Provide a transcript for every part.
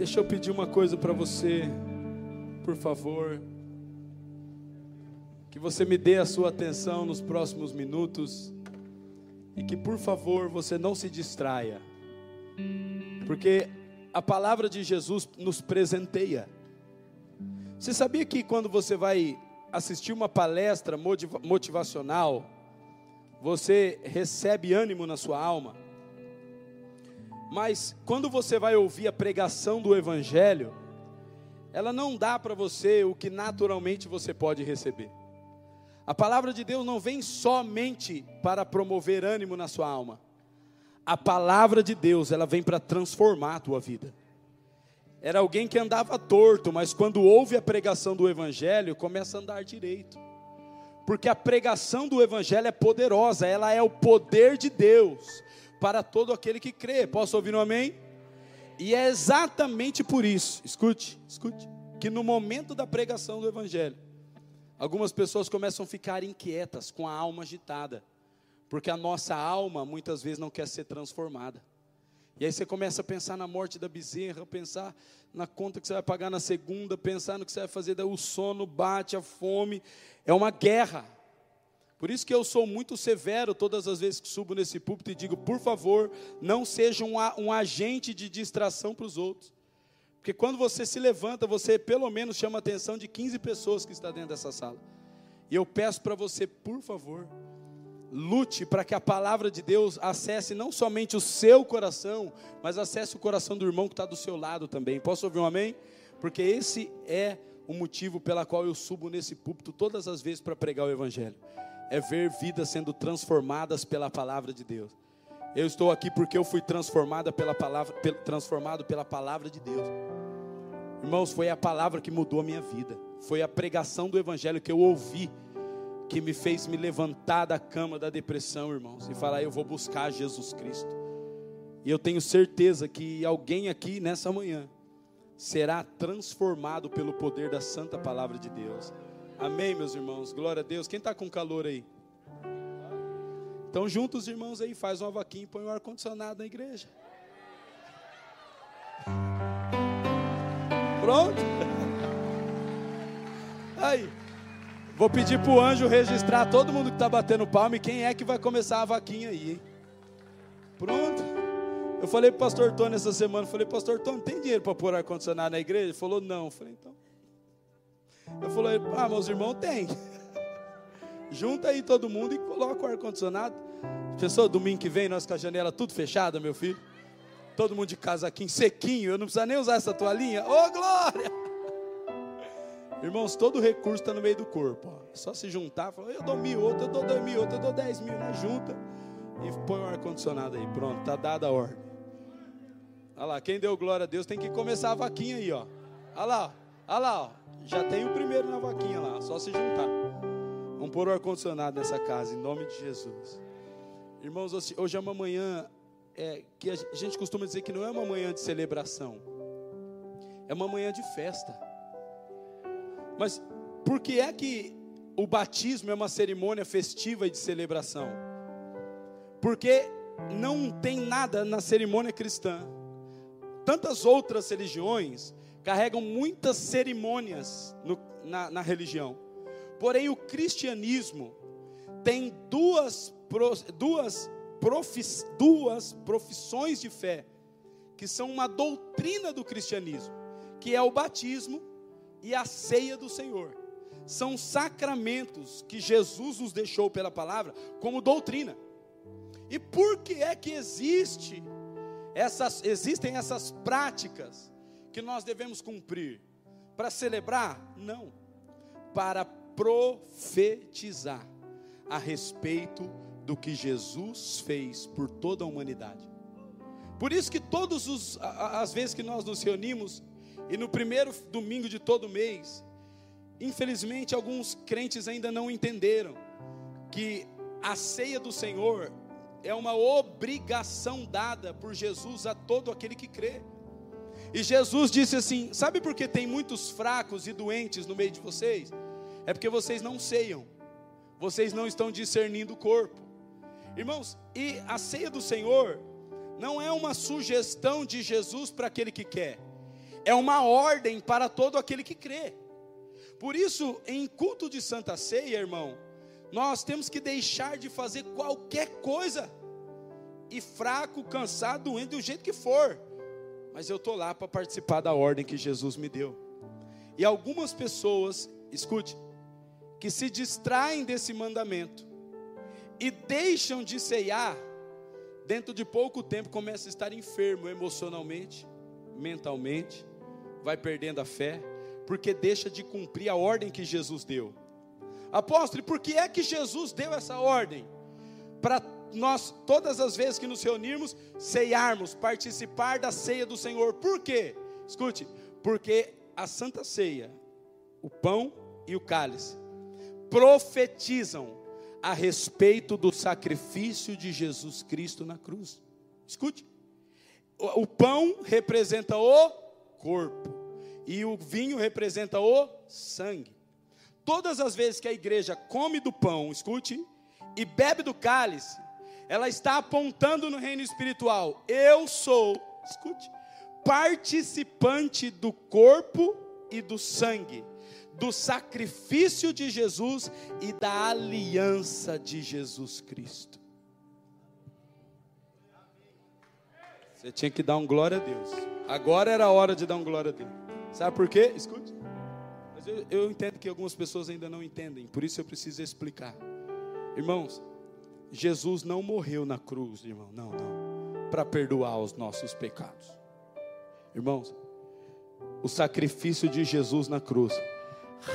Deixa eu pedir uma coisa para você, por favor. Que você me dê a sua atenção nos próximos minutos. E que, por favor, você não se distraia. Porque a palavra de Jesus nos presenteia. Você sabia que quando você vai assistir uma palestra motivacional, você recebe ânimo na sua alma? Mas quando você vai ouvir a pregação do Evangelho, ela não dá para você o que naturalmente você pode receber. A palavra de Deus não vem somente para promover ânimo na sua alma. A palavra de Deus, ela vem para transformar a tua vida. Era alguém que andava torto, mas quando ouve a pregação do Evangelho, começa a andar direito. Porque a pregação do Evangelho é poderosa, ela é o poder de Deus para todo aquele que crê. Posso ouvir um amém? E é exatamente por isso, escute, escute, que no momento da pregação do Evangelho, algumas pessoas começam a ficar inquietas, com a alma agitada, porque a nossa alma muitas vezes não quer ser transformada. E aí você começa a pensar na morte da bezerra, pensar na conta que você vai pagar na segunda, pensar no que você vai fazer, daí o sono bate, a fome, é uma guerra. Por isso que eu sou muito severo todas as vezes que subo nesse púlpito e digo, por favor, não seja um, um agente de distração para os outros. Porque quando você se levanta, você pelo menos chama a atenção de 15 pessoas que estão dentro dessa sala. E eu peço para você, por favor, lute para que a palavra de Deus acesse não somente o seu coração, mas acesse o coração do irmão que está do seu lado também. Posso ouvir um amém? Porque esse é o motivo pela qual eu subo nesse púlpito todas as vezes para pregar o Evangelho é ver vidas sendo transformadas pela palavra de Deus. Eu estou aqui porque eu fui transformada pela palavra, transformado pela palavra de Deus. Irmãos, foi a palavra que mudou a minha vida. Foi a pregação do evangelho que eu ouvi que me fez me levantar da cama da depressão, irmãos, e falar: eu vou buscar Jesus Cristo. E eu tenho certeza que alguém aqui nessa manhã será transformado pelo poder da santa palavra de Deus. Amém, meus irmãos. Glória a Deus. Quem está com calor aí? Então, juntos, irmãos, aí, faz uma vaquinha e põe um ar-condicionado na igreja. Pronto? Aí. Vou pedir para o anjo registrar todo mundo que está batendo palma e quem é que vai começar a vaquinha aí, hein? Pronto. Eu falei para o pastor Tony essa semana, falei, pastor Tony, tem dinheiro para pôr ar-condicionado na igreja? Ele falou, não. Eu falei, então. Eu falei, ah, meus irmãos tem. Junta aí todo mundo e coloca o ar-condicionado. Pessoal, domingo que vem, nós com a janela tudo fechada, meu filho. Todo mundo de casaquinho sequinho, eu não precisa nem usar essa toalhinha. Ô, oh, glória! Irmãos, todo recurso está no meio do corpo. Ó. É só se juntar, falar, eu dou mil, outro, eu dou dois mil, outro, eu dou dez mil, né? Junta e põe o ar-condicionado aí. Pronto, está dada a ordem. Olha lá, quem deu glória a Deus tem que começar a vaquinha aí, ó. Olha lá, olha lá, ó. Já tem o primeiro na vaquinha lá, só se juntar. Vamos pôr o ar-condicionado nessa casa, em nome de Jesus. Irmãos, hoje é uma manhã é, que a gente costuma dizer que não é uma manhã de celebração, é uma manhã de festa. Mas por que é que o batismo é uma cerimônia festiva e de celebração? Porque não tem nada na cerimônia cristã. Tantas outras religiões carregam muitas cerimônias no, na, na religião. Porém, o cristianismo tem duas, duas, profis, duas profissões de fé, que são uma doutrina do cristianismo, que é o batismo e a ceia do Senhor. São sacramentos que Jesus nos deixou pela palavra como doutrina. E por que é que existe essas, existem essas práticas que nós devemos cumprir? Para celebrar? Não. Para profetizar a respeito do que Jesus fez por toda a humanidade. Por isso que todas as vezes que nós nos reunimos, e no primeiro domingo de todo mês, infelizmente alguns crentes ainda não entenderam que a ceia do Senhor é uma obrigação dada por Jesus a todo aquele que crê. E Jesus disse assim: Sabe por que tem muitos fracos e doentes no meio de vocês? É porque vocês não ceiam, vocês não estão discernindo o corpo. Irmãos, e a ceia do Senhor não é uma sugestão de Jesus para aquele que quer, é uma ordem para todo aquele que crê. Por isso, em culto de Santa Ceia, irmão, nós temos que deixar de fazer qualquer coisa, e fraco, cansado, doente, do jeito que for, mas eu estou lá para participar da ordem que Jesus me deu. E algumas pessoas, escute, que se distraem desse mandamento e deixam de ceiar, dentro de pouco tempo começa a estar enfermo emocionalmente, mentalmente, vai perdendo a fé, porque deixa de cumprir a ordem que Jesus deu. Apóstolo, por que é que Jesus deu essa ordem? Para nós, todas as vezes que nos reunirmos, ceiarmos, participar da ceia do Senhor. Por quê? Escute, porque a Santa Ceia, o pão e o cálice, profetizam a respeito do sacrifício de Jesus Cristo na cruz. Escute, o pão representa o corpo, e o vinho representa o sangue. Todas as vezes que a igreja come do pão, escute, e bebe do cálice, ela está apontando no reino espiritual. Eu sou, escute, participante do corpo e do sangue, do sacrifício de Jesus e da aliança de Jesus Cristo. Você tinha que dar um glória a Deus. Agora era a hora de dar um glória a Deus. Sabe por quê? Escute. Mas eu, eu entendo que algumas pessoas ainda não entendem, por isso eu preciso explicar. Irmãos, Jesus não morreu na cruz, irmão, não, não, para perdoar os nossos pecados. Irmãos, o sacrifício de Jesus na cruz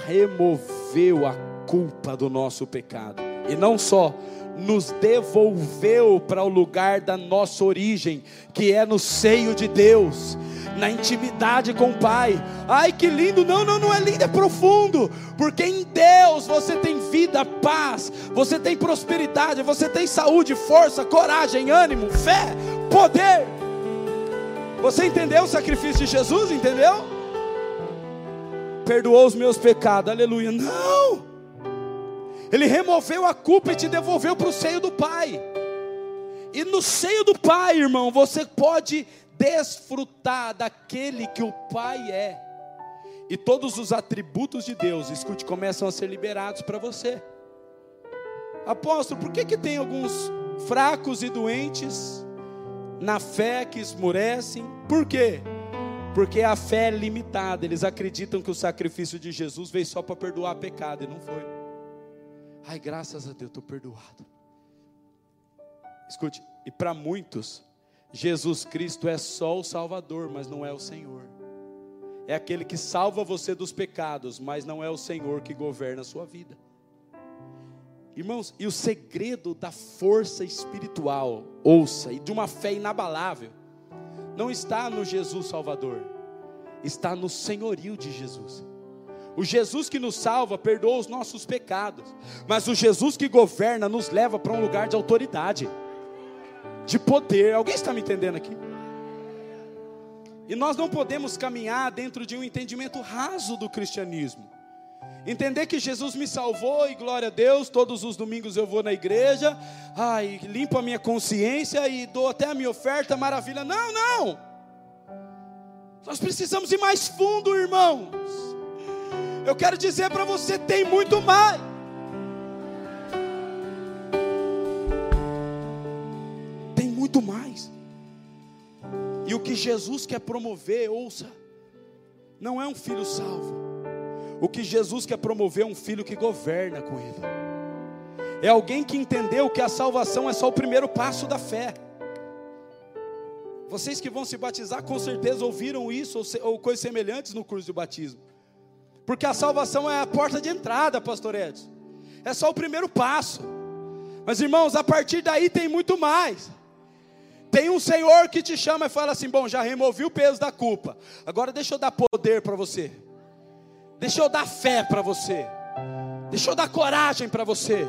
removeu a culpa do nosso pecado, e não só, nos devolveu para o lugar da nossa origem, que é no seio de Deus na intimidade com o Pai. Ai que lindo! Não, não, não é lindo, é profundo, porque em Deus você tem vida, paz, você tem prosperidade, você tem saúde, força, coragem, ânimo, fé, poder. Você entendeu o sacrifício de Jesus? Entendeu? Perdoou os meus pecados, aleluia. Não! Ele removeu a culpa e te devolveu para o seio do Pai. E no seio do Pai, irmão, você pode desfrutar daquele que o Pai é. E todos os atributos de Deus, escute, começam a ser liberados para você. Apóstolo, por que, que tem alguns fracos e doentes na fé que esmorecem? Por quê? Porque a fé é limitada. Eles acreditam que o sacrifício de Jesus veio só para perdoar pecado e não foi. Ai, graças a Deus, estou perdoado. Escute, e para muitos, Jesus Cristo é só o Salvador, mas não é o Senhor. É aquele que salva você dos pecados, mas não é o Senhor que governa a sua vida. Irmãos, e o segredo da força espiritual, ouça, e de uma fé inabalável, não está no Jesus Salvador, está no senhorio de Jesus. O Jesus que nos salva perdoa os nossos pecados, mas o Jesus que governa nos leva para um lugar de autoridade de poder. Alguém está me entendendo aqui? E nós não podemos caminhar dentro de um entendimento raso do cristianismo. Entender que Jesus me salvou e glória a Deus, todos os domingos eu vou na igreja, ai, limpo a minha consciência e dou até a minha oferta, maravilha. Não, não. Nós precisamos ir mais fundo, irmãos. Eu quero dizer para você, tem muito mais. Que Jesus quer promover, ouça, não é um filho salvo. O que Jesus quer promover é um filho que governa com ele. É alguém que entendeu que a salvação é só o primeiro passo da fé. Vocês que vão se batizar, com certeza ouviram isso ou, coisas semelhantes no curso de batismo. Porque a salvação é a porta de entrada, pastor Edson. É só o primeiro passo. Mas irmãos, a partir daí tem muito mais. Tem um Senhor que te chama e fala assim: Bom, já removi o peso da culpa. Agora deixa eu dar poder para você. Deixa eu dar fé para você. Deixa eu dar coragem para você.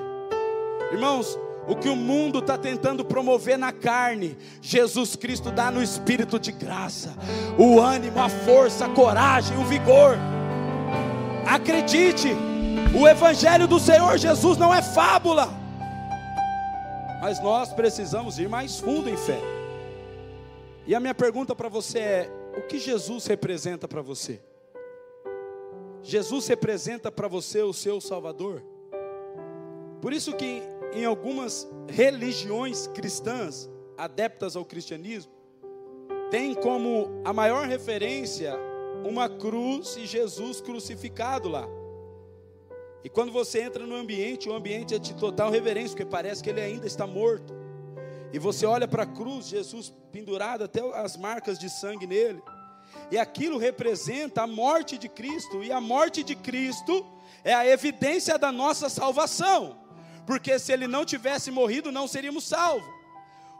Irmãos, o que o mundo está tentando promover na carne, Jesus Cristo dá no espírito de graça, o ânimo, a força, a coragem, o vigor. Acredite, o Evangelho do Senhor Jesus não é fábula, mas nós precisamos ir mais fundo em fé. E a minha pergunta para você é: o que Jesus representa para você? Jesus representa para você o seu Salvador? Por isso que em algumas religiões cristãs, adeptas ao cristianismo, tem como a maior referência uma cruz e Jesus crucificado lá. E quando você entra no ambiente, o ambiente é de total reverência, porque parece que ele ainda está morto. E você olha para a cruz, Jesus pendurado, até as marcas de sangue nele. E aquilo representa a morte de Cristo, e a morte de Cristo é a evidência da nossa salvação. Porque se ele não tivesse morrido, não seríamos salvos.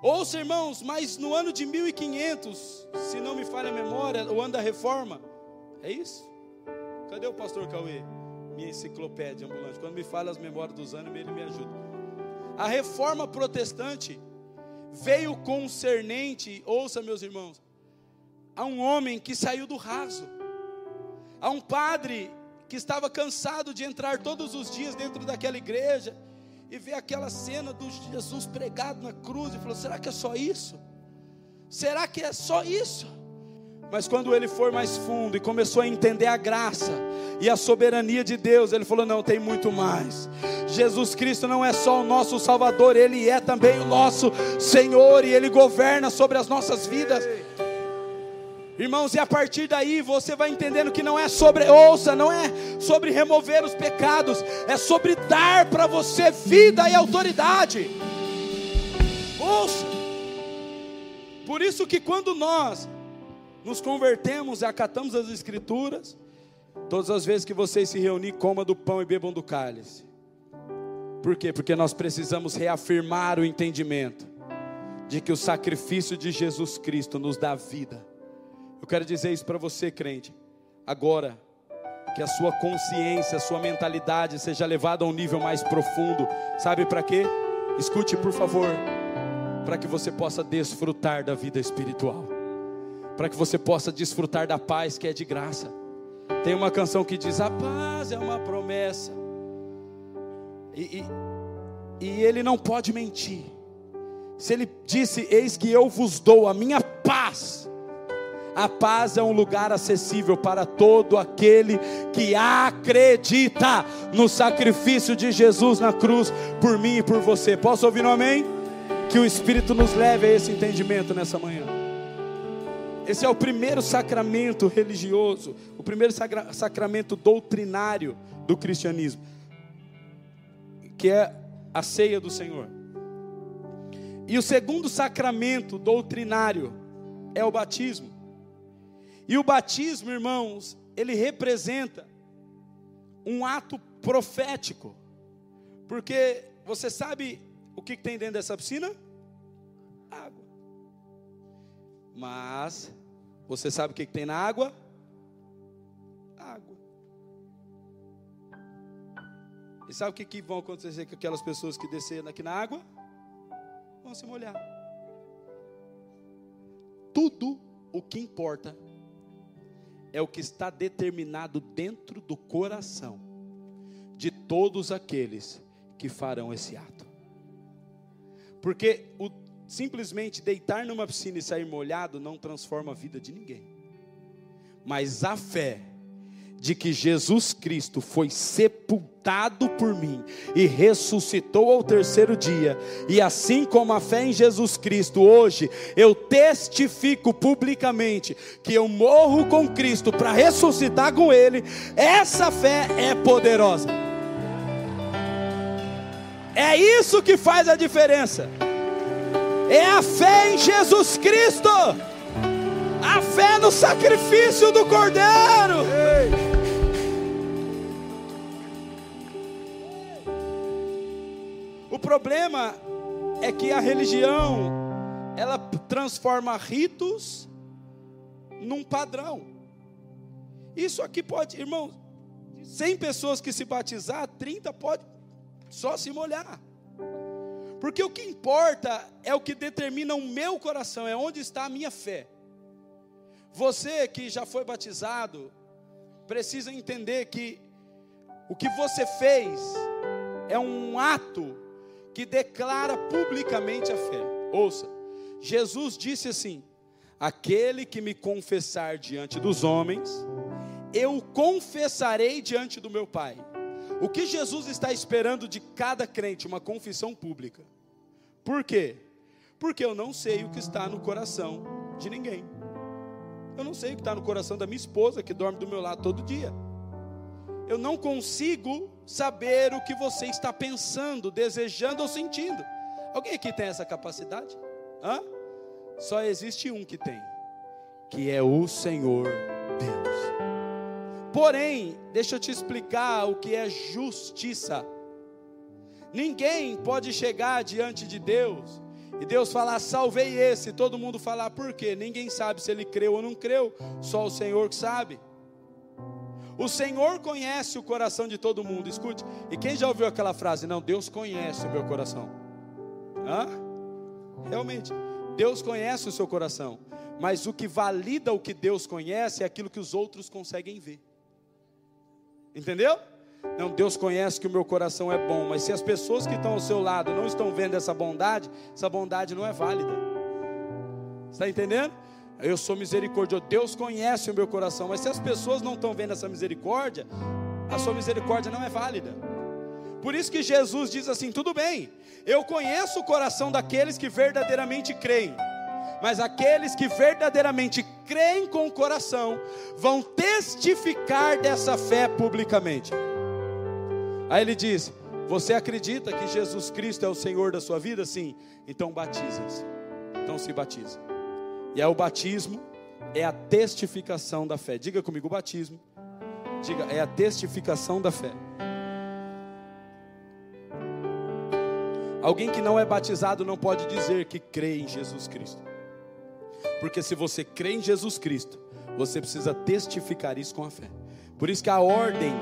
Ouça, irmãos, mas no ano de 1500, se não me falha a memória, o ano da reforma, é isso? Cadê o pastor Cauê? Minha enciclopédia ambulante. Quando me fala as memórias dos anos, ele me ajuda. A reforma protestante veio concernente, ouça, meus irmãos, a um homem que saiu do raso, a um padre que estava cansado de entrar todos os dias dentro daquela igreja e ver aquela cena do Jesus pregado na cruz e falou: será que é só isso? Será que é só isso? Mas quando ele foi mais fundo e começou a entender a graça e a soberania de Deus, ele falou: não, tem muito mais. Jesus Cristo não é só o nosso Salvador, ele é também o nosso Senhor e ele governa sobre as nossas vidas. Irmãos, e a partir daí você vai entendendo que não é sobre, ouça, não é sobre remover os pecados, é sobre dar para você vida e autoridade. Ouça. Por isso que quando nós nos convertemos e acatamos as escrituras, todas as vezes que vocês se reunirem, coma do pão e bebam do cálice. Por quê? Porque nós precisamos reafirmar o entendimento de que o sacrifício de Jesus Cristo nos dá vida eu quero dizer isso para você, crente. Agora, que a sua consciência, a sua mentalidade seja levada a um nível mais profundo. Sabe para quê? Escute, por favor. Para que você possa desfrutar da vida espiritual. Para que você possa desfrutar da paz que é de graça. Tem uma canção que diz: A paz é uma promessa. E, e, e ele não pode mentir. Se ele disse: Eis que eu vos dou a minha paz a paz é um lugar acessível para todo aquele que acredita no sacrifício de Jesus na cruz por mim e por você. Posso ouvir um amém? Que o Espírito nos leve a esse entendimento nessa manhã. Esse é o primeiro sacramento religioso, o primeiro sacra sacramento doutrinário do cristianismo, que é a ceia do Senhor. E o segundo sacramento doutrinário é o batismo. E o batismo, irmãos, ele representa um ato profético. Porque você sabe o que tem dentro dessa piscina? Mas você sabe o que tem na água? Água. E sabe o que, que vão acontecer com aquelas pessoas que desceram aqui na água? Vão se molhar. Tudo o que importa é o que está determinado dentro do coração de todos aqueles que farão esse ato. Porque o, simplesmente deitar numa piscina e sair molhado não transforma a vida de ninguém. Mas a fé de que Jesus Cristo foi sepultado por mim e ressuscitou ao terceiro dia, e assim como a fé em Jesus Cristo hoje, eu testifico publicamente que eu morro com Cristo para ressuscitar com Ele, essa fé é poderosa. É isso que faz a diferença. É a fé em Jesus Cristo. A fé no sacrifício do Cordeiro. O problema é que a religião ela transforma ritos num padrão. Isso aqui pode, irmão, 100 pessoas que se batizar, 30 pode só se molhar. Porque o que importa é o que determina o meu coração, é onde está a minha fé. Você que já foi batizado, precisa entender que o que você fez é um ato que declara publicamente a fé. Ouça, Jesus disse assim: Aquele que me confessar diante dos homens, eu confessarei diante do meu Pai. O que Jesus está esperando de cada crente? Uma confissão pública. Por quê? Porque eu não sei o que está no coração de ninguém. Eu não sei o que está no coração da minha esposa, que dorme do meu lado todo dia. Eu não consigo saber o que você está pensando, desejando ou sentindo. Alguém aqui tem essa capacidade? Hã? Só existe um que tem, que é o Senhor Deus. Porém, deixa eu te explicar o que é justiça. Ninguém pode chegar diante de Deus e Deus falar, salvei esse, todo mundo falar, por quê? Ninguém sabe se ele creu ou não creu, só o Senhor que sabe. O Senhor conhece o coração de todo mundo, escute. E quem já ouviu aquela frase? Não, Deus conhece o meu coração. Hã? Realmente, Deus conhece o seu coração. Mas o que valida o que Deus conhece é aquilo que os outros conseguem ver. Entendeu? Não, Deus conhece que o meu coração é bom, mas se as pessoas que estão ao seu lado não estão vendo essa bondade, essa bondade não é válida. Está entendendo? Eu sou misericordioso. Deus conhece o meu coração, mas se as pessoas não estão vendo essa misericórdia, a sua misericórdia não é válida. Por isso que Jesus diz assim: tudo bem, eu conheço o coração daqueles que verdadeiramente creem, mas aqueles que verdadeiramente creem com o coração vão testificar dessa fé publicamente. Aí ele diz: Você acredita que Jesus Cristo é o Senhor da sua vida? Sim, então batiza-se. Então se batiza. E é o batismo, é a testificação da fé. Diga comigo: o batismo, diga, é a testificação da fé. Alguém que não é batizado não pode dizer que crê em Jesus Cristo. Porque se você crê em Jesus Cristo, você precisa testificar isso com a fé. Por isso que a ordem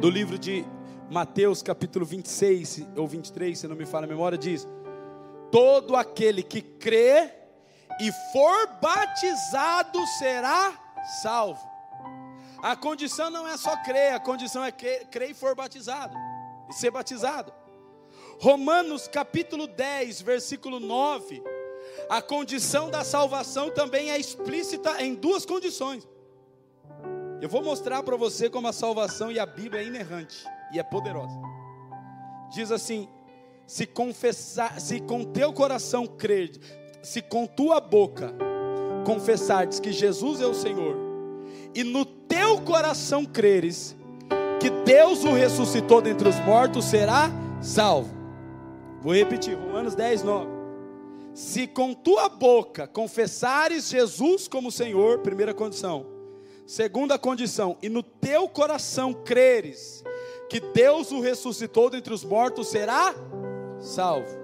do livro de Mateus capítulo 26 ou 23, se não me falha a memória, diz: Todo aquele que crê e for batizado será salvo. A condição não é só crer, a condição é crer e for batizado, e ser batizado. Romanos capítulo 10, versículo 9. A condição da salvação também é explícita em duas condições. Eu vou mostrar para você como a salvação e a Bíblia é inerrante e é poderosa. Diz assim: se confessar, se com teu coração crer, se com tua boca confessares que Jesus é o Senhor, e no teu coração creres que Deus o ressuscitou dentre os mortos, será salvo. Vou repetir, Romanos 10, 9. Se com tua boca confessares Jesus como Senhor, primeira condição. Segunda condição, e no teu coração creres que Deus o ressuscitou dentre os mortos, será salvo.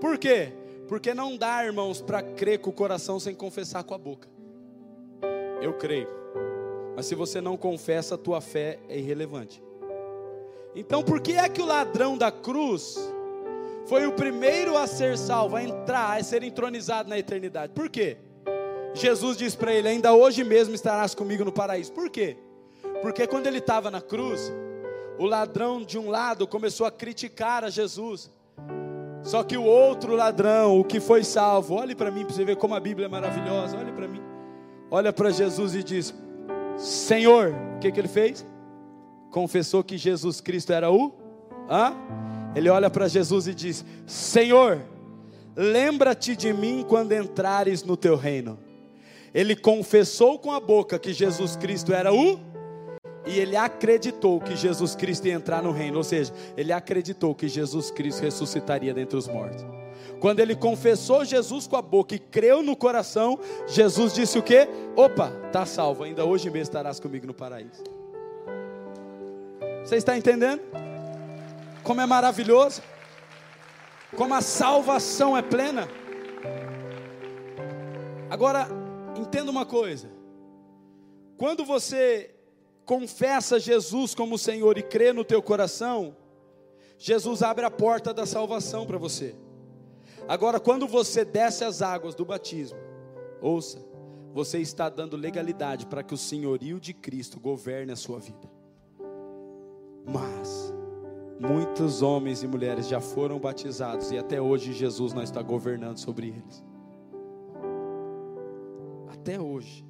Por quê? Porque não dá, irmãos, para crer com o coração sem confessar com a boca. Eu creio. Mas se você não confessa, a tua fé é irrelevante. Então, por que é que o ladrão da cruz foi o primeiro a ser salvo, a entrar, a ser entronizado na eternidade? Por quê? Jesus disse para ele: Ainda hoje mesmo estarás comigo no paraíso. Por quê? Porque quando ele estava na cruz, o ladrão de um lado começou a criticar a Jesus. Só que o outro ladrão, o que foi salvo, olhe para mim para você ver como a Bíblia é maravilhosa. Olhe para mim, olha para Jesus e diz: Senhor, o que, que ele fez? Confessou que Jesus Cristo era o? Hã? Ele olha para Jesus e diz: Senhor, lembra-te de mim quando entrares no teu reino. Ele confessou com a boca que Jesus Cristo era o e ele acreditou que Jesus Cristo ia entrar no reino, ou seja, ele acreditou que Jesus Cristo ressuscitaria dentre os mortos. Quando ele confessou Jesus com a boca e creu no coração, Jesus disse o que? Opa, está salvo, ainda hoje mesmo estarás comigo no paraíso. Você está entendendo? Como é maravilhoso, como a salvação é plena. Agora, entenda uma coisa: quando você confessa Jesus como Senhor e crê no teu coração, Jesus abre a porta da salvação para você. Agora, quando você desce as águas do batismo, ouça, você está dando legalidade para que o senhorio de Cristo governe a sua vida. Muitos homens e mulheres já foram batizados e até hoje Jesus não está governando sobre eles. até hoje.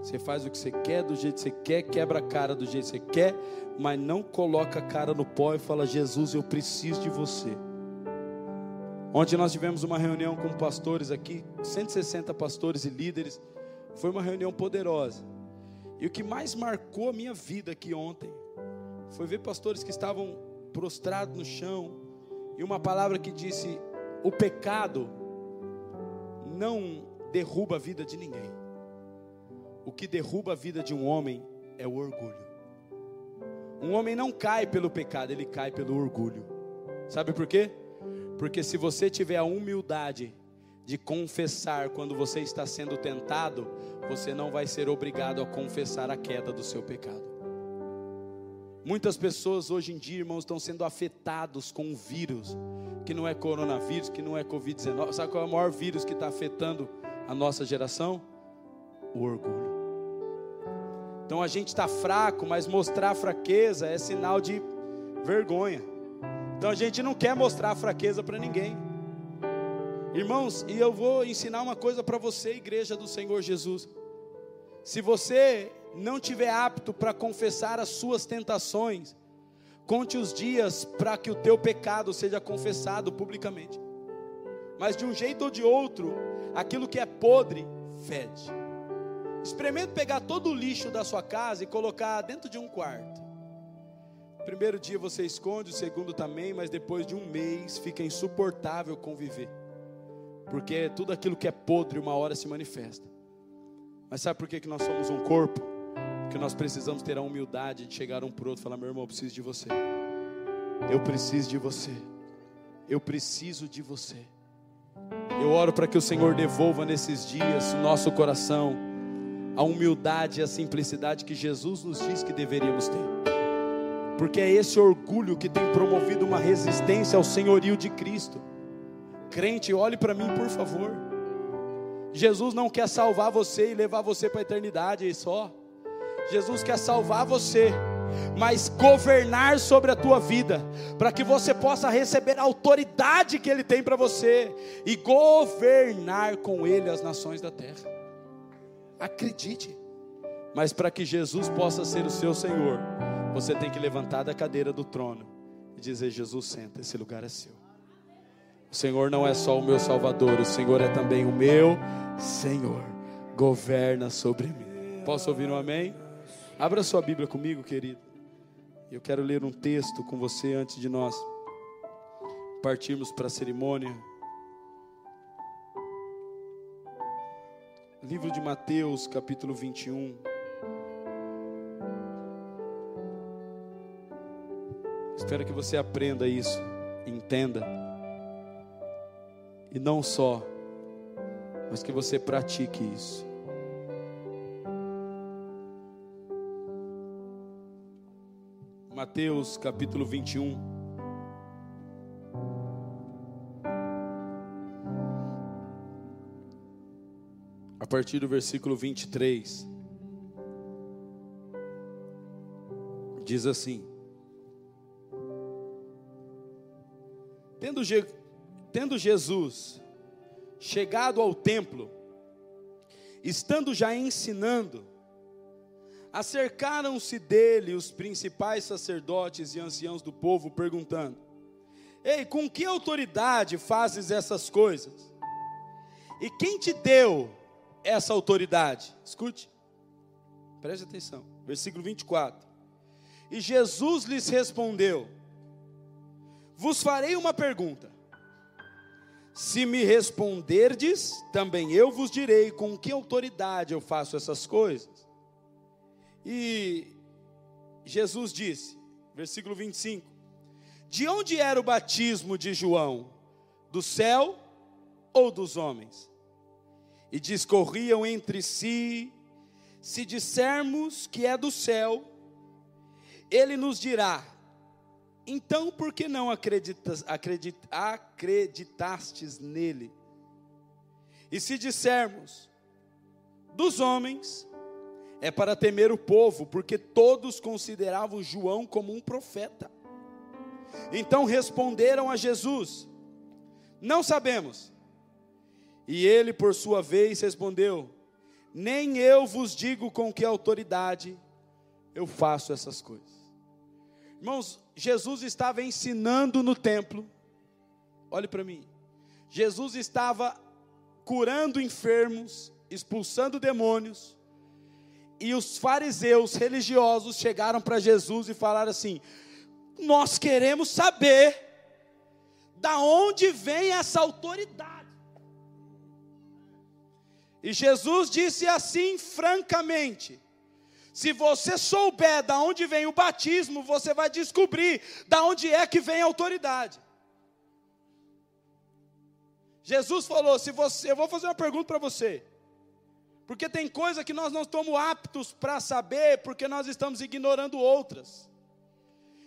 Você faz o que você quer, do jeito que você quer, quebra a cara do jeito que você quer, mas não coloca a cara no pó e fala: Jesus, eu preciso de você. Ontem nós tivemos uma reunião com pastores aqui, 160 pastores e líderes. Foi uma reunião poderosa. E o que mais marcou a minha vida aqui ontem foi ver pastores que estavam prostrados no chão e uma palavra que disse: o pecado não derruba a vida de ninguém. O que derruba a vida de um homem é o orgulho. Um homem não cai pelo pecado, ele cai pelo orgulho. Sabe por quê? Porque se você tiver a humildade de confessar quando você está sendo tentado, você não vai ser obrigado a confessar a queda do seu pecado. Muitas pessoas hoje em dia, irmãos, estão sendo afetados com um vírus, que não é coronavírus, que não é Covid-19. Sabe qual é o maior vírus que está afetando a nossa geração? O orgulho. Então a gente está fraco, mas mostrar fraqueza é sinal de vergonha. Então a gente não quer mostrar fraqueza para ninguém. Irmãos, e eu vou ensinar uma coisa para você, igreja do Senhor Jesus. Se você não tiver apto para confessar as suas tentações, conte os dias para que o teu pecado seja confessado publicamente. Mas de um jeito ou de outro, aquilo que é podre, fede. Experimente pegar todo o lixo da sua casa e colocar dentro de um quarto. primeiro dia você esconde, o segundo também, mas depois de um mês fica insuportável conviver. Porque tudo aquilo que é podre, uma hora se manifesta. Mas sabe por que, que nós somos um corpo? Porque nós precisamos ter a humildade de chegar um para o outro e falar: meu irmão, eu preciso de você. Eu preciso de você. Eu preciso de você. Eu oro para que o Senhor devolva nesses dias o nosso coração a humildade e a simplicidade que Jesus nos diz que deveríamos ter. Porque é esse orgulho que tem promovido uma resistência ao senhorio de Cristo. Crente, olhe para mim, por favor. Jesus não quer salvar você e levar você para a eternidade só. Jesus quer salvar você, mas governar sobre a tua vida, para que você possa receber a autoridade que Ele tem para você e governar com Ele as nações da terra. Acredite, mas para que Jesus possa ser o seu Senhor, você tem que levantar da cadeira do trono e dizer: Jesus, senta, esse lugar é seu. O Senhor não é só o meu Salvador, o Senhor é também o meu Senhor. Governa sobre mim. Posso ouvir um amém? Abra sua Bíblia comigo, querido. Eu quero ler um texto com você antes de nós partirmos para a cerimônia. Livro de Mateus, capítulo 21. Espero que você aprenda isso, entenda. E não só, mas que você pratique isso. Mateus capítulo 21. A partir do versículo 23. Diz assim: Tendo, tendo Jesus chegado ao templo, estando já ensinando, acercaram-se dele os principais sacerdotes e anciãos do povo, perguntando: Ei, com que autoridade fazes essas coisas? E quem te deu essa autoridade? Escute, preste atenção, versículo 24. E Jesus lhes respondeu: Vos farei uma pergunta. Se me responderdes, também eu vos direi com que autoridade eu faço essas coisas. E Jesus disse, versículo 25: De onde era o batismo de João? Do céu ou dos homens? E discorriam entre si: Se dissermos que é do céu, ele nos dirá: Então por que não acreditas, acredit, acreditastes nele? E se dissermos dos homens, é para temer o povo, porque todos consideravam João como um profeta. Então responderam a Jesus: Não sabemos. E ele, por sua vez, respondeu: nem eu vos digo com que autoridade eu faço essas coisas. Irmãos, Jesus estava ensinando no templo, olhe para mim, Jesus estava curando enfermos, expulsando demônios, e os fariseus religiosos chegaram para Jesus e falaram assim: Nós queremos saber da onde vem essa autoridade. E Jesus disse assim francamente: se você souber da onde vem o batismo, você vai descobrir da onde é que vem a autoridade. Jesus falou: se você, eu vou fazer uma pergunta para você. Porque tem coisa que nós não estamos aptos para saber, porque nós estamos ignorando outras.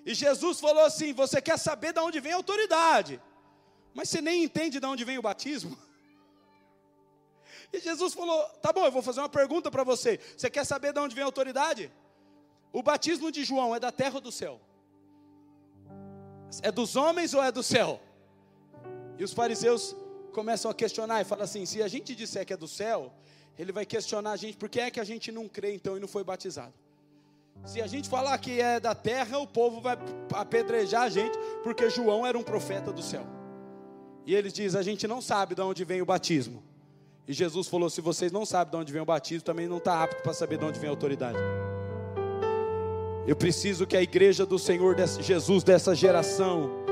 E Jesus falou assim: você quer saber de onde vem a autoridade, mas você nem entende de onde vem o batismo. E Jesus falou: tá bom, eu vou fazer uma pergunta para você. Você quer saber de onde vem a autoridade? O batismo de João é da terra ou do céu? É dos homens ou é do céu? E os fariseus começam a questionar e falam assim: se a gente disser que é do céu, ele vai questionar a gente, por que é que a gente não crê então e não foi batizado? Se a gente falar que é da terra, o povo vai apedrejar a gente, porque João era um profeta do céu. E eles dizem: a gente não sabe de onde vem o batismo. E Jesus falou: se vocês não sabem de onde vem o batismo, também não está apto para saber de onde vem a autoridade. Eu preciso que a igreja do Senhor Jesus dessa geração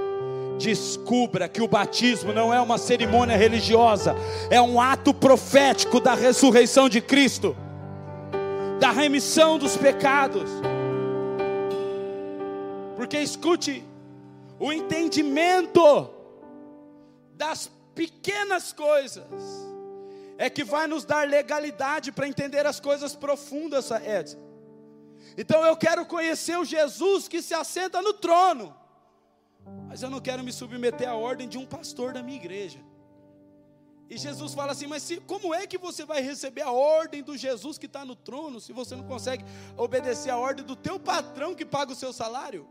descubra que o batismo não é uma cerimônia religiosa, é um ato profético da ressurreição de Cristo, da remissão dos pecados. Porque escute, o entendimento das pequenas coisas é que vai nos dar legalidade para entender as coisas profundas, Ed. Então eu quero conhecer o Jesus que se assenta no trono, mas eu não quero me submeter à ordem de um pastor da minha igreja. E Jesus fala assim: Mas se, como é que você vai receber a ordem do Jesus que está no trono, se você não consegue obedecer a ordem do teu patrão que paga o seu salário?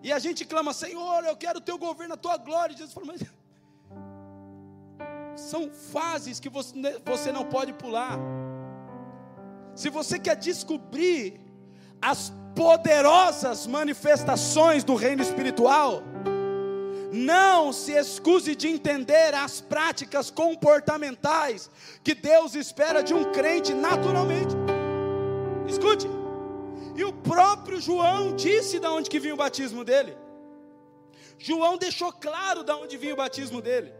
E a gente clama: Senhor, eu quero o teu governo, a tua glória. E Jesus fala: Mas são fases que você não pode pular. Se você quer descobrir as poderosas manifestações do reino espiritual, não se excuse de entender as práticas comportamentais que Deus espera de um crente naturalmente. Escute. E o próprio João disse de onde que vinha o batismo dele. João deixou claro de onde vinha o batismo dele.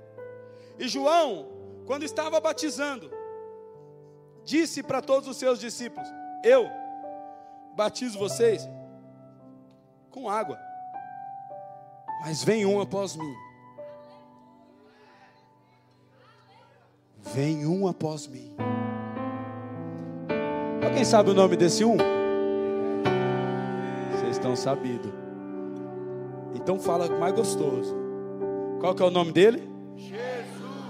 E João, quando estava batizando, disse para todos os seus discípulos: Eu batizo vocês com água, mas vem um após mim. Vem um após mim. Alguém sabe o nome desse um? Vocês estão sabido. Então fala mais gostoso. Qual que é o nome dele? Jesus.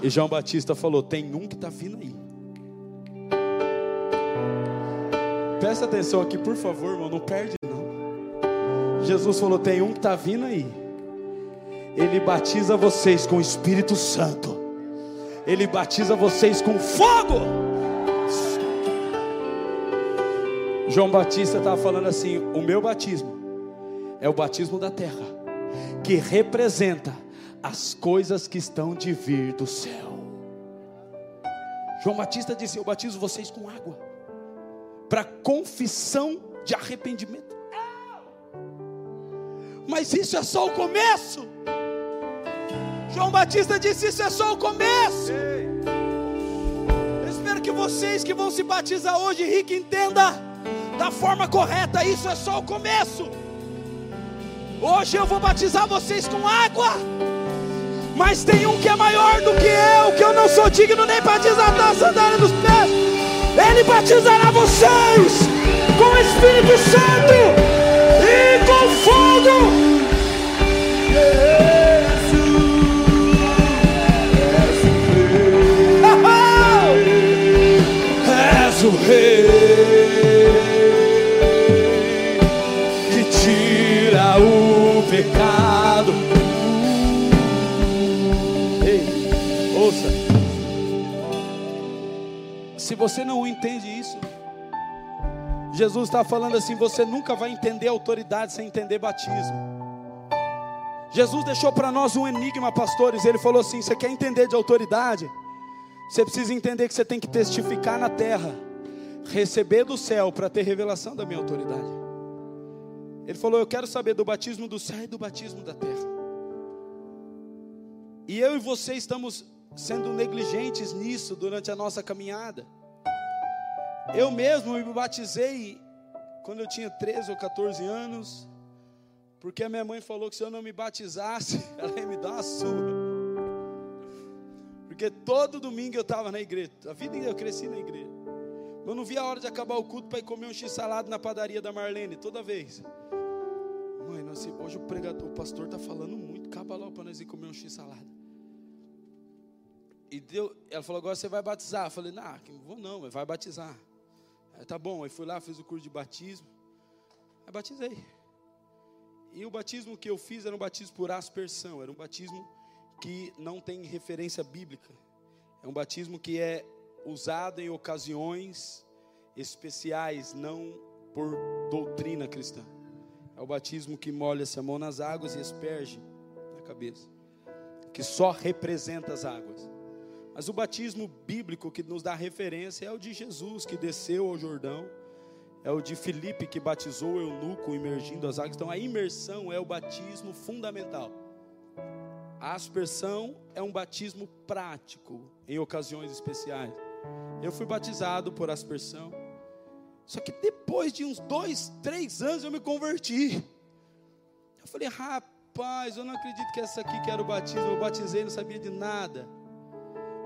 E João Batista falou: tem um que está vindo aí. Presta atenção aqui, por favor, irmão, não perde não. Jesus falou: tem um que está vindo aí. Ele batiza vocês com o Espírito Santo. Ele batiza vocês com fogo. João Batista estava falando assim: o meu batismo é o batismo da terra, que representa as coisas que estão de vir do céu. João Batista disse: Eu batizo vocês com água, para confissão de arrependimento. Mas isso é só o começo. João Batista disse: Isso é só o começo. Eu espero que vocês que vão se batizar hoje, Rick, entenda da forma correta. Isso é só o começo. Hoje eu vou batizar vocês com água. Mas tem um que é maior do que eu, que eu não sou digno nem para desatar a sandália dos pés. Ele batizará vocês com o Espírito Santo e com fogo. És o rei Você não entende isso? Jesus está falando assim: você nunca vai entender autoridade sem entender batismo. Jesus deixou para nós um enigma, pastores. Ele falou assim: você quer entender de autoridade? Você precisa entender que você tem que testificar na terra, receber do céu para ter revelação da minha autoridade. Ele falou: Eu quero saber do batismo do céu e do batismo da terra. E eu e você estamos sendo negligentes nisso durante a nossa caminhada. Eu mesmo me batizei quando eu tinha 13 ou 14 anos, porque a minha mãe falou que se eu não me batizasse, ela ia me dar uma surra. Porque todo domingo eu estava na igreja, a vida eu cresci na igreja. Eu não via a hora de acabar o culto para ir comer um x-salado na padaria da Marlene, toda vez. Mãe, nós, hoje o pregador, o pastor está falando muito, acaba logo para nós ir comer um x-salada. E deu, ela falou, agora você vai batizar. Eu falei, não, não vou não, vai batizar. Aí, tá bom, aí fui lá, fiz o curso de batismo. Aí batizei. E o batismo que eu fiz era um batismo por aspersão, era um batismo que não tem referência bíblica. É um batismo que é usado em ocasiões especiais, não por doutrina cristã. É o batismo que molha-se a mão nas águas e asperge na cabeça, que só representa as águas. Mas o batismo bíblico que nos dá referência é o de Jesus que desceu ao Jordão, é o de Filipe que batizou o eunuco imergindo as águas. Então a imersão é o batismo fundamental. A aspersão é um batismo prático em ocasiões especiais. Eu fui batizado por aspersão. Só que depois de uns dois, três anos eu me converti. Eu falei, rapaz, eu não acredito que essa aqui que era o batismo. Eu batizei, não sabia de nada.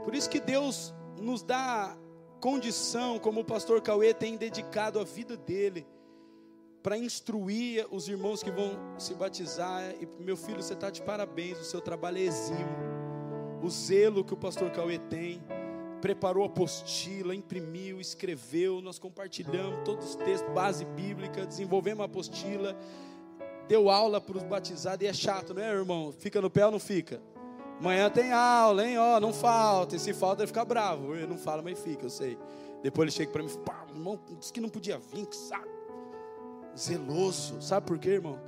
Por isso que Deus nos dá condição, como o pastor Cauê tem dedicado a vida dele, para instruir os irmãos que vão se batizar. E meu filho, você está de parabéns, o seu trabalho é exímio. O zelo que o pastor Cauê tem, preparou a apostila, imprimiu, escreveu, nós compartilhamos todos os textos, base bíblica, desenvolvemos a apostila, deu aula para os batizados, e é chato, né, irmão? Fica no pé ou não fica? Amanhã tem aula, hein? Ó, não falta. E se falta, ele fica bravo. Ele não fala, mas fica, eu sei. Depois ele chega para mim e fala, irmão, disse que não podia vir, que saco. Zeloso. Sabe por quê, irmão?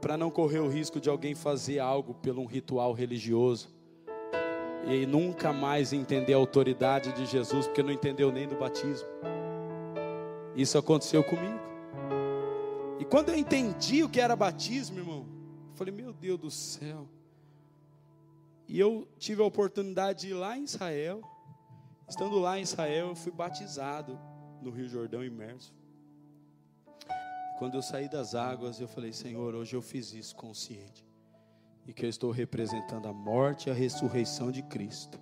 Para não correr o risco de alguém fazer algo pelo um ritual religioso. E nunca mais entender a autoridade de Jesus, porque não entendeu nem do batismo. Isso aconteceu comigo. E quando eu entendi o que era batismo, irmão, eu falei, meu Deus do céu. E eu tive a oportunidade de ir lá em Israel. Estando lá em Israel, eu fui batizado no Rio Jordão imerso. Quando eu saí das águas, eu falei: Senhor, hoje eu fiz isso consciente. E que eu estou representando a morte e a ressurreição de Cristo,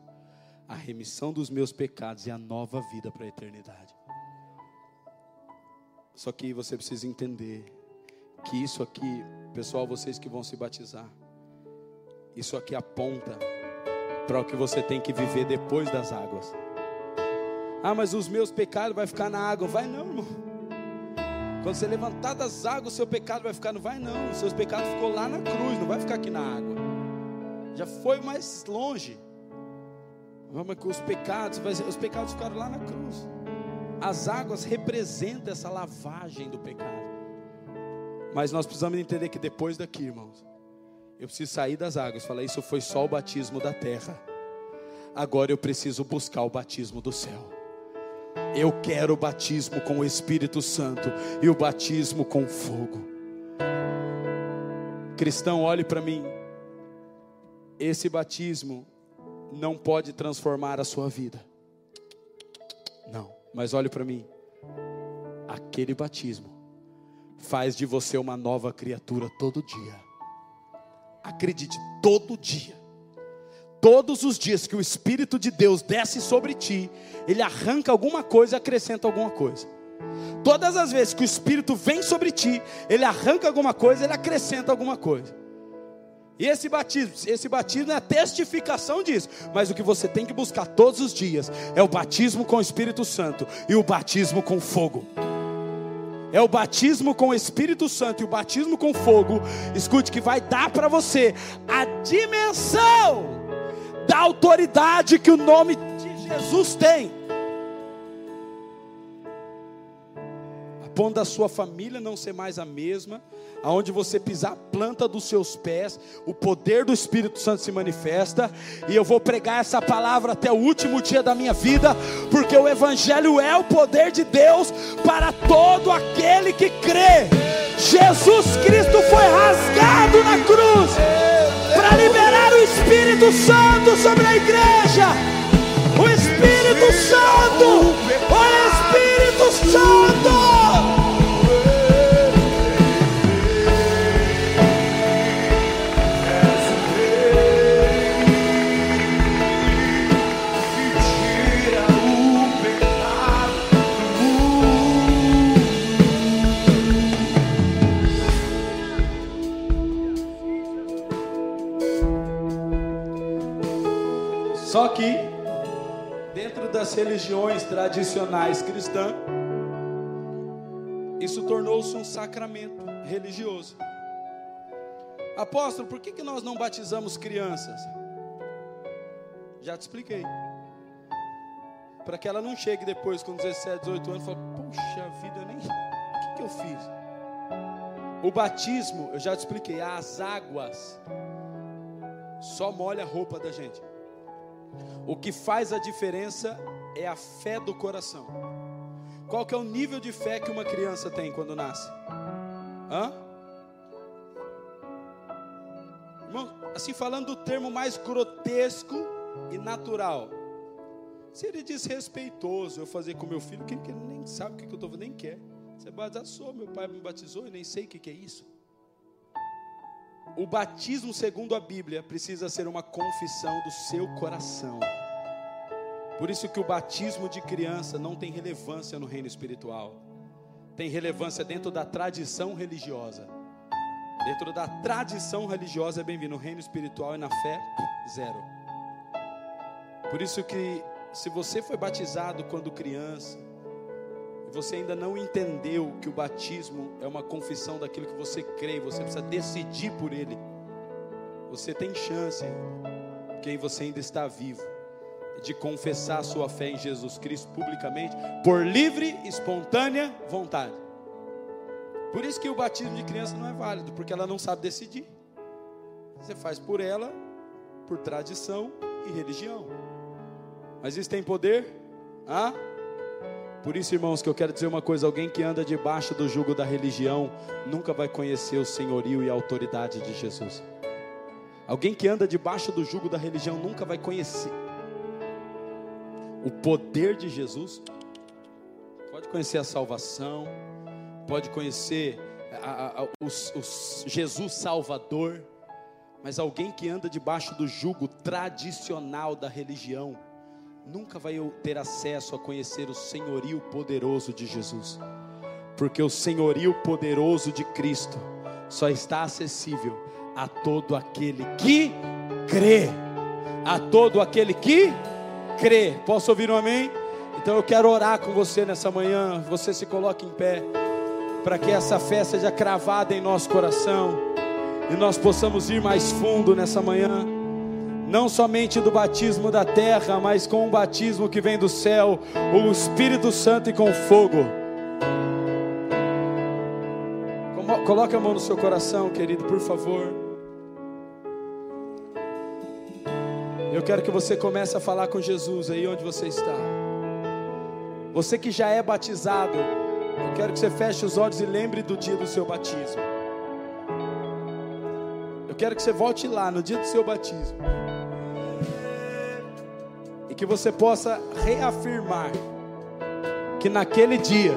a remissão dos meus pecados e a nova vida para a eternidade. Só que você precisa entender que isso aqui, pessoal, vocês que vão se batizar, isso aqui aponta para o que você tem que viver depois das águas. Ah, mas os meus pecados vai ficar na água. Vai não, irmão. Quando você levantar das águas, o seu pecado vai ficar. Não vai não. Os seus pecados ficou lá na cruz, não vai ficar aqui na água. Já foi mais longe. Vamos com os pecados, os pecados ficaram lá na cruz. As águas representam essa lavagem do pecado. Mas nós precisamos entender que depois daqui, irmãos, eu preciso sair das águas. Falar, isso foi só o batismo da terra. Agora eu preciso buscar o batismo do céu. Eu quero o batismo com o Espírito Santo e o batismo com fogo. Cristão, olhe para mim. Esse batismo não pode transformar a sua vida. Não, mas olhe para mim. Aquele batismo faz de você uma nova criatura todo dia. Acredite, todo dia. Todos os dias que o Espírito de Deus desce sobre ti, ele arranca alguma coisa e acrescenta alguma coisa. Todas as vezes que o Espírito vem sobre ti, ele arranca alguma coisa, ele acrescenta alguma coisa. E esse batismo, esse batismo é a testificação disso. Mas o que você tem que buscar todos os dias é o batismo com o Espírito Santo e o batismo com fogo é o batismo com o Espírito Santo e o batismo com fogo, escute, que vai dar para você a dimensão da autoridade que o nome de Jesus tem. Ponto da sua família não ser mais a mesma, aonde você pisar a planta dos seus pés, o poder do Espírito Santo se manifesta, e eu vou pregar essa palavra até o último dia da minha vida, porque o Evangelho é o poder de Deus para todo aquele que crê. Jesus Cristo foi rasgado na cruz para liberar o Espírito Santo sobre a igreja. O Espírito Santo, o Espírito Santo. Só que, dentro das religiões tradicionais cristãs, isso tornou-se um sacramento religioso. Apóstolo, por que, que nós não batizamos crianças? Já te expliquei. Para que ela não chegue depois, com 17, 18 anos, e fale: Puxa vida, nem. O que, que eu fiz? O batismo, eu já te expliquei, as águas só molha a roupa da gente. O que faz a diferença é a fé do coração. Qual que é o nível de fé que uma criança tem quando nasce? Hã? Irmão, assim falando do termo mais grotesco e natural. Seria desrespeitoso eu fazer com meu filho, que ele nem sabe o que eu estou nem quer. Você batizou, meu pai me batizou e nem sei o que é isso. O batismo, segundo a Bíblia, precisa ser uma confissão do seu coração. Por isso que o batismo de criança não tem relevância no reino espiritual. Tem relevância dentro da tradição religiosa. Dentro da tradição religiosa é bem-vindo. No reino espiritual e na fé, zero. Por isso que se você foi batizado quando criança, você ainda não entendeu que o batismo é uma confissão daquilo que você crê, você precisa decidir por ele. Você tem chance, porque você ainda está vivo, de confessar sua fé em Jesus Cristo publicamente, por livre, espontânea vontade. Por isso que o batismo de criança não é válido, porque ela não sabe decidir. Você faz por ela, por tradição e religião. Mas isso tem poder? Ah? Por isso, irmãos, que eu quero dizer uma coisa: alguém que anda debaixo do jugo da religião nunca vai conhecer o senhorio e a autoridade de Jesus. Alguém que anda debaixo do jugo da religião nunca vai conhecer o poder de Jesus. Pode conhecer a salvação, pode conhecer a, a, os Jesus Salvador, mas alguém que anda debaixo do jugo tradicional da religião nunca vai ter acesso a conhecer o senhorio poderoso de Jesus, porque o senhorio poderoso de Cristo só está acessível a todo aquele que crê, a todo aquele que crê. Posso ouvir um amém? Então eu quero orar com você nessa manhã. Você se coloque em pé para que essa fé seja cravada em nosso coração e nós possamos ir mais fundo nessa manhã não somente do batismo da terra, mas com o batismo que vem do céu, o Espírito Santo e com fogo. Coloque a mão no seu coração, querido, por favor. Eu quero que você comece a falar com Jesus aí onde você está. Você que já é batizado, eu quero que você feche os olhos e lembre do dia do seu batismo. Eu quero que você volte lá no dia do seu batismo e que você possa reafirmar que naquele dia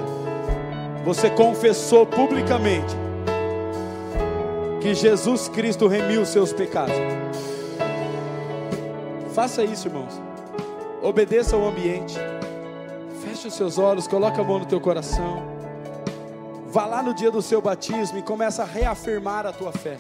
você confessou publicamente que Jesus Cristo remiu os seus pecados. Faça isso, irmãos. Obedeça ao ambiente. Feche os seus olhos, coloque a mão no teu coração. Vá lá no dia do seu batismo e começa a reafirmar a tua fé.